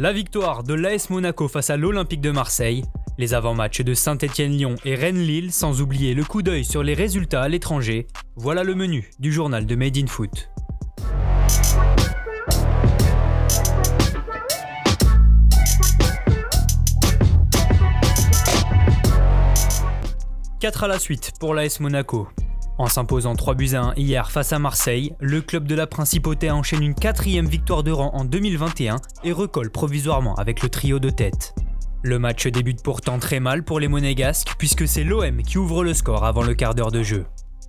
La victoire de l'AS Monaco face à l'Olympique de Marseille, les avant-matchs de Saint-Étienne-Lyon et Rennes-Lille, sans oublier le coup d'œil sur les résultats à l'étranger, voilà le menu du journal de Made in Foot. Quatre à la suite pour l'AS Monaco. En s'imposant 3 buts à 1 hier face à Marseille, le club de la Principauté enchaîne une quatrième victoire de rang en 2021 et recolle provisoirement avec le trio de tête. Le match débute pourtant très mal pour les Monégasques puisque c'est l'OM qui ouvre le score avant le quart d'heure de jeu.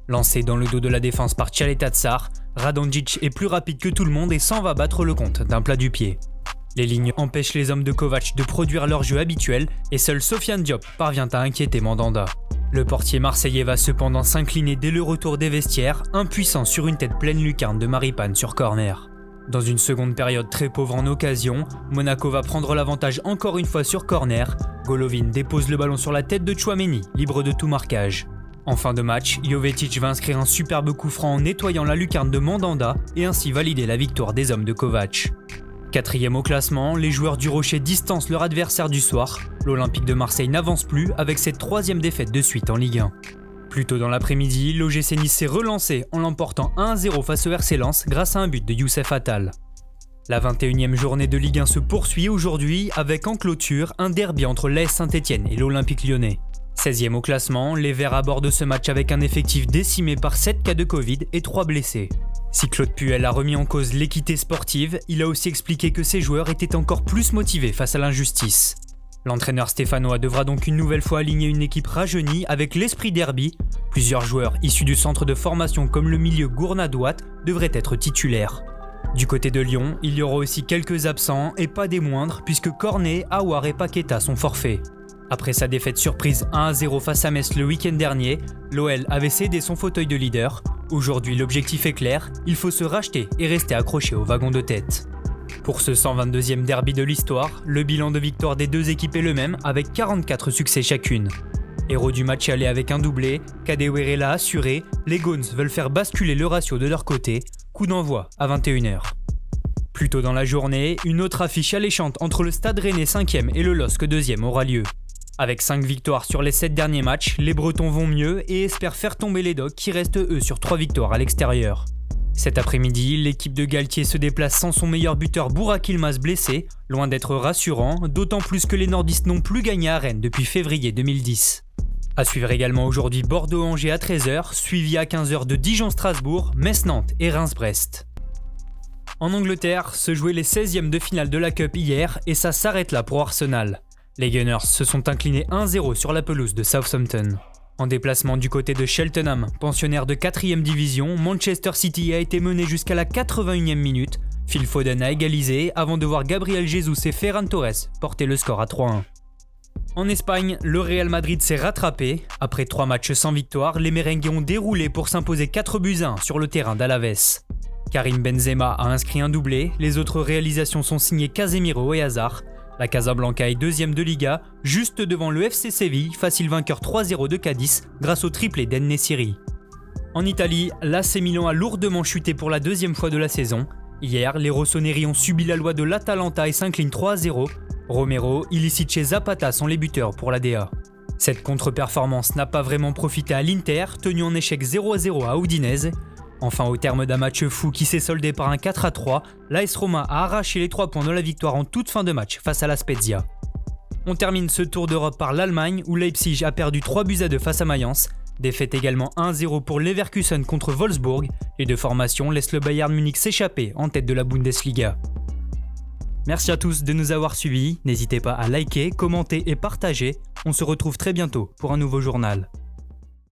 Lancé dans le dos de la défense par Tsar, Radonjic est plus rapide que tout le monde et s'en va battre le compte d'un plat du pied. Les lignes empêchent les hommes de Kovac de produire leur jeu habituel et seul Sofiane Diop parvient à inquiéter Mandanda. Le portier marseillais va cependant s'incliner dès le retour des vestiaires, impuissant sur une tête pleine lucarne de Maripane sur corner. Dans une seconde période très pauvre en occasion, Monaco va prendre l'avantage encore une fois sur corner. Golovin dépose le ballon sur la tête de Chouameni, libre de tout marquage. En fin de match, Jovetic va inscrire un superbe coup franc en nettoyant la lucarne de Mandanda et ainsi valider la victoire des hommes de Kovac. Quatrième au classement, les joueurs du Rocher distancent leur adversaire du soir. L'Olympique de Marseille n'avance plus avec cette troisième défaite de suite en Ligue 1. Plus tôt dans l'après-midi, l'OGC Nice s'est relancé en l'emportant 1-0 face au RC Lens grâce à un but de Youssef Attal. La 21e journée de Ligue 1 se poursuit aujourd'hui avec en clôture un derby entre l'AS Saint-Etienne et l'Olympique lyonnais. 16e au classement, les Verts abordent ce match avec un effectif décimé par 7 cas de Covid et 3 blessés. Si Claude Puel a remis en cause l'équité sportive, il a aussi expliqué que ses joueurs étaient encore plus motivés face à l'injustice. L'entraîneur stéphanois devra donc une nouvelle fois aligner une équipe rajeunie avec l'esprit derby. Plusieurs joueurs issus du centre de formation comme le milieu Gournadoit devraient être titulaires. Du côté de Lyon, il y aura aussi quelques absents et pas des moindres puisque Cornet, Aouar et Paqueta sont forfaits. Après sa défaite surprise 1-0 face à Metz le week-end dernier, l'OL avait cédé son fauteuil de leader. Aujourd'hui, l'objectif est clair, il faut se racheter et rester accroché au wagon de tête. Pour ce 122e derby de l'histoire, le bilan de victoire des deux équipes est le même avec 44 succès chacune. Héros du match aller avec un doublé, Kadewere l'a assuré, les Gones veulent faire basculer le ratio de leur côté, coup d'envoi à 21h. Plus tôt dans la journée, une autre affiche alléchante entre le Stade Rennais 5e et le LOSC 2e aura lieu. Avec 5 victoires sur les 7 derniers matchs, les Bretons vont mieux et espèrent faire tomber les Dogs qui restent eux sur 3 victoires à l'extérieur. Cet après-midi, l'équipe de Galtier se déplace sans son meilleur buteur Bourak Ilmaz blessé, loin d'être rassurant, d'autant plus que les nordistes n'ont plus gagné à Rennes depuis février 2010. À suivre également aujourd'hui Bordeaux-Angers à 13h, suivi à 15h de Dijon-Strasbourg, Metz-Nantes et Reims-Brest. En Angleterre, se jouaient les 16e de finale de la Cup hier et ça s'arrête là pour Arsenal. Les Gunners se sont inclinés 1-0 sur la pelouse de Southampton. En déplacement du côté de Cheltenham, pensionnaire de 4ème division, Manchester City a été mené jusqu'à la 81e minute. Phil Foden a égalisé avant de voir Gabriel Jesus et Ferran Torres porter le score à 3-1. En Espagne, le Real Madrid s'est rattrapé. Après 3 matchs sans victoire, les merengues ont déroulé pour s'imposer 4 buts 1 sur le terrain d'Alaves. Karim Benzema a inscrit un doublé, les autres réalisations sont signées Casemiro et Hazard. La Casablanca est deuxième de Liga, juste devant le FC Séville, facile vainqueur 3-0 de Cadiz grâce au triplé d'En En Italie, l'AC Milan a lourdement chuté pour la deuxième fois de la saison. Hier, les Rossoneri ont subi la loi de l'Atalanta et s'inclinent 3-0. Romero, Ilicic et Zapata sont les buteurs pour la DA. Cette contre-performance n'a pas vraiment profité à l'Inter, tenu en échec 0-0 à Udinese. Enfin, au terme d'un match fou qui s'est soldé par un 4 à 3, l'AS Roma a arraché les 3 points de la victoire en toute fin de match face à la Spezia. On termine ce tour d'Europe par l'Allemagne où Leipzig a perdu 3 buts à 2 face à Mayence. Défaite également 1-0 pour Leverkusen contre Wolfsburg. Les deux formations laissent le Bayern Munich s'échapper en tête de la Bundesliga. Merci à tous de nous avoir suivis. N'hésitez pas à liker, commenter et partager. On se retrouve très bientôt pour un nouveau journal.